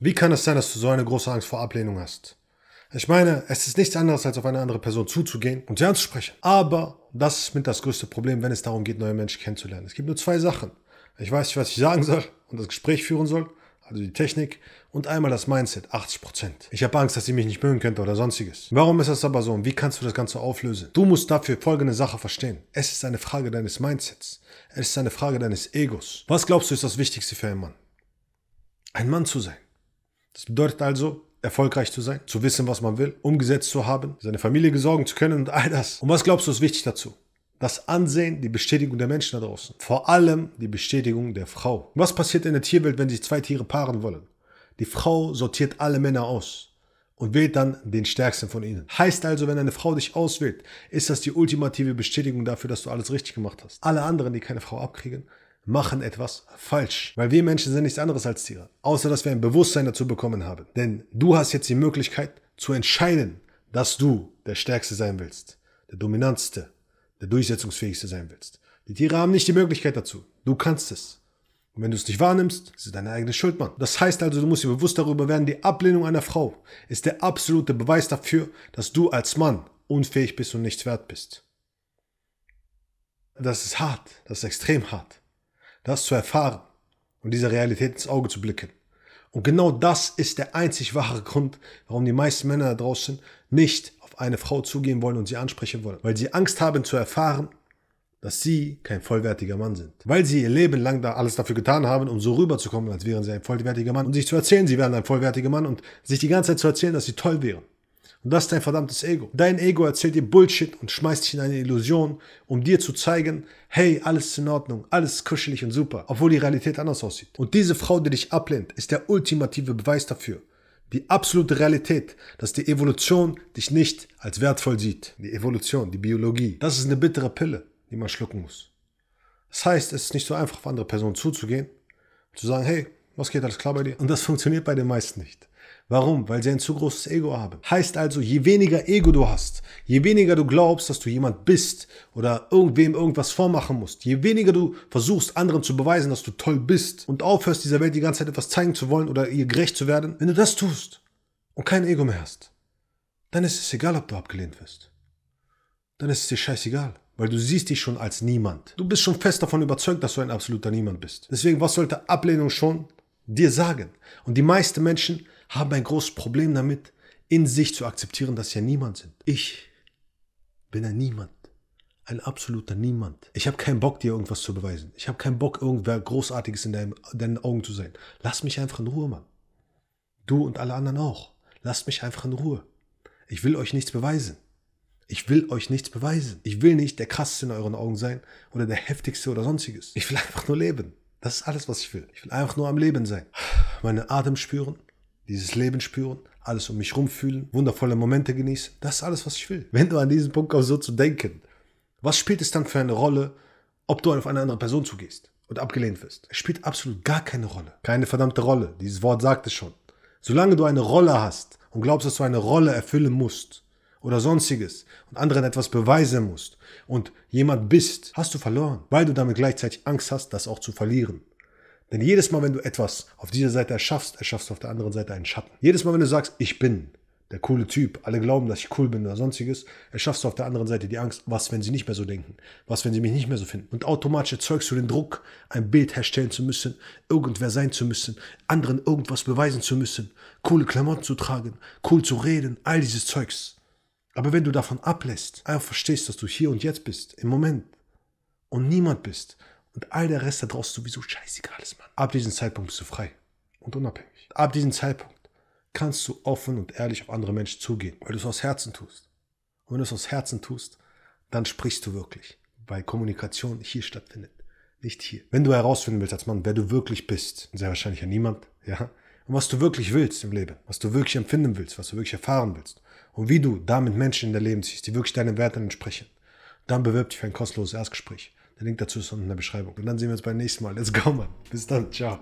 Wie kann es sein, dass du so eine große Angst vor Ablehnung hast? Ich meine, es ist nichts anderes, als auf eine andere Person zuzugehen und sie anzusprechen. Aber das ist mit das größte Problem, wenn es darum geht, neue Menschen kennenzulernen. Es gibt nur zwei Sachen. Ich weiß nicht, was ich sagen soll und das Gespräch führen soll, also die Technik, und einmal das Mindset, 80%. Ich habe Angst, dass sie mich nicht mögen könnte oder sonstiges. Warum ist das aber so und wie kannst du das Ganze auflösen? Du musst dafür folgende Sache verstehen. Es ist eine Frage deines Mindsets. Es ist eine Frage deines Egos. Was glaubst du ist das Wichtigste für einen Mann? Ein Mann zu sein. Das bedeutet also, erfolgreich zu sein, zu wissen, was man will, umgesetzt zu haben, seine Familie gesorgen zu können und all das. Und was glaubst du ist wichtig dazu? Das Ansehen, die Bestätigung der Menschen da draußen. Vor allem die Bestätigung der Frau. Was passiert in der Tierwelt, wenn sich zwei Tiere paaren wollen? Die Frau sortiert alle Männer aus und wählt dann den stärksten von ihnen. Heißt also, wenn eine Frau dich auswählt, ist das die ultimative Bestätigung dafür, dass du alles richtig gemacht hast. Alle anderen, die keine Frau abkriegen, machen etwas falsch. Weil wir Menschen sind nichts anderes als Tiere. Außer, dass wir ein Bewusstsein dazu bekommen haben. Denn du hast jetzt die Möglichkeit zu entscheiden, dass du der Stärkste sein willst. Der Dominantste. Der Durchsetzungsfähigste sein willst. Die Tiere haben nicht die Möglichkeit dazu. Du kannst es. Und wenn du es nicht wahrnimmst, ist es deine eigene Schuld, Mann. Das heißt also, du musst dir bewusst darüber werden, die Ablehnung einer Frau ist der absolute Beweis dafür, dass du als Mann unfähig bist und nichts wert bist. Das ist hart. Das ist extrem hart das zu erfahren und dieser Realität ins Auge zu blicken. Und genau das ist der einzig wahre Grund, warum die meisten Männer da draußen nicht auf eine Frau zugehen wollen und sie ansprechen wollen. Weil sie Angst haben zu erfahren, dass sie kein vollwertiger Mann sind. Weil sie ihr Leben lang da alles dafür getan haben, um so rüberzukommen, als wären sie ein vollwertiger Mann und sich zu erzählen, sie wären ein vollwertiger Mann und sich die ganze Zeit zu erzählen, dass sie toll wären. Und das ist dein verdammtes Ego. Dein Ego erzählt dir Bullshit und schmeißt dich in eine Illusion, um dir zu zeigen, hey, alles ist in Ordnung, alles ist kuschelig und super, obwohl die Realität anders aussieht. Und diese Frau, die dich ablehnt, ist der ultimative Beweis dafür. Die absolute Realität, dass die Evolution dich nicht als wertvoll sieht. Die Evolution, die Biologie. Das ist eine bittere Pille, die man schlucken muss. Das heißt, es ist nicht so einfach, auf andere Personen zuzugehen, zu sagen, hey, was geht alles klar bei dir? Und das funktioniert bei den meisten nicht. Warum? Weil sie ein zu großes Ego haben. Heißt also, je weniger Ego du hast, je weniger du glaubst, dass du jemand bist oder irgendwem irgendwas vormachen musst, je weniger du versuchst, anderen zu beweisen, dass du toll bist und aufhörst, dieser Welt die ganze Zeit etwas zeigen zu wollen oder ihr gerecht zu werden, wenn du das tust und kein Ego mehr hast, dann ist es egal, ob du abgelehnt wirst. Dann ist es dir scheißegal. Weil du siehst dich schon als niemand. Du bist schon fest davon überzeugt, dass du ein absoluter Niemand bist. Deswegen, was sollte Ablehnung schon dir sagen? Und die meisten Menschen haben ein großes Problem damit, in sich zu akzeptieren, dass sie ja niemand sind. Ich bin ein Niemand. Ein absoluter Niemand. Ich habe keinen Bock, dir irgendwas zu beweisen. Ich habe keinen Bock, irgendwer Großartiges in deinem, deinen Augen zu sein. Lass mich einfach in Ruhe, Mann. Du und alle anderen auch. Lasst mich einfach in Ruhe. Ich will euch nichts beweisen. Ich will euch nichts beweisen. Ich will nicht der krasseste in euren Augen sein oder der heftigste oder sonstiges. Ich will einfach nur leben. Das ist alles, was ich will. Ich will einfach nur am Leben sein. Meinen Atem spüren, dieses Leben spüren, alles um mich rumfühlen, wundervolle Momente genießen. Das ist alles, was ich will. Wenn du an diesen Punkt kommst, so zu denken, was spielt es dann für eine Rolle, ob du auf eine andere Person zugehst und abgelehnt wirst? Es spielt absolut gar keine Rolle. Keine verdammte Rolle. Dieses Wort sagt es schon. Solange du eine Rolle hast und glaubst, dass du eine Rolle erfüllen musst oder sonstiges und anderen etwas beweisen musst und jemand bist, hast du verloren, weil du damit gleichzeitig Angst hast, das auch zu verlieren. Denn jedes Mal, wenn du etwas auf dieser Seite erschaffst, erschaffst du auf der anderen Seite einen Schatten. Jedes Mal, wenn du sagst, ich bin der coole Typ, alle glauben, dass ich cool bin oder sonstiges, erschaffst du auf der anderen Seite die Angst, was, wenn sie nicht mehr so denken? Was, wenn sie mich nicht mehr so finden? Und automatisch erzeugst du den Druck, ein Bild herstellen zu müssen, irgendwer sein zu müssen, anderen irgendwas beweisen zu müssen, coole Klamotten zu tragen, cool zu reden, all dieses Zeugs. Aber wenn du davon ablässt, einfach verstehst, dass du hier und jetzt bist, im Moment, und niemand bist, und all der Rest da draußen sowieso scheißegal ist, Mann. Ab diesem Zeitpunkt bist du frei und unabhängig. Ab diesem Zeitpunkt kannst du offen und ehrlich auf andere Menschen zugehen, weil du es aus Herzen tust. Und wenn du es aus Herzen tust, dann sprichst du wirklich, weil Kommunikation hier stattfindet, nicht hier. Wenn du herausfinden willst als Mann, wer du wirklich bist, sehr wahrscheinlich ja niemand, ja, und was du wirklich willst im Leben, was du wirklich empfinden willst, was du wirklich erfahren willst und wie du damit Menschen in dein Leben ziehst, die wirklich deinen Werten entsprechen, dann bewirb dich für ein kostenloses Erstgespräch. Der Link dazu ist unten in der Beschreibung. Und dann sehen wir uns beim nächsten Mal. Let's go, Mann. Bis dann. Ciao.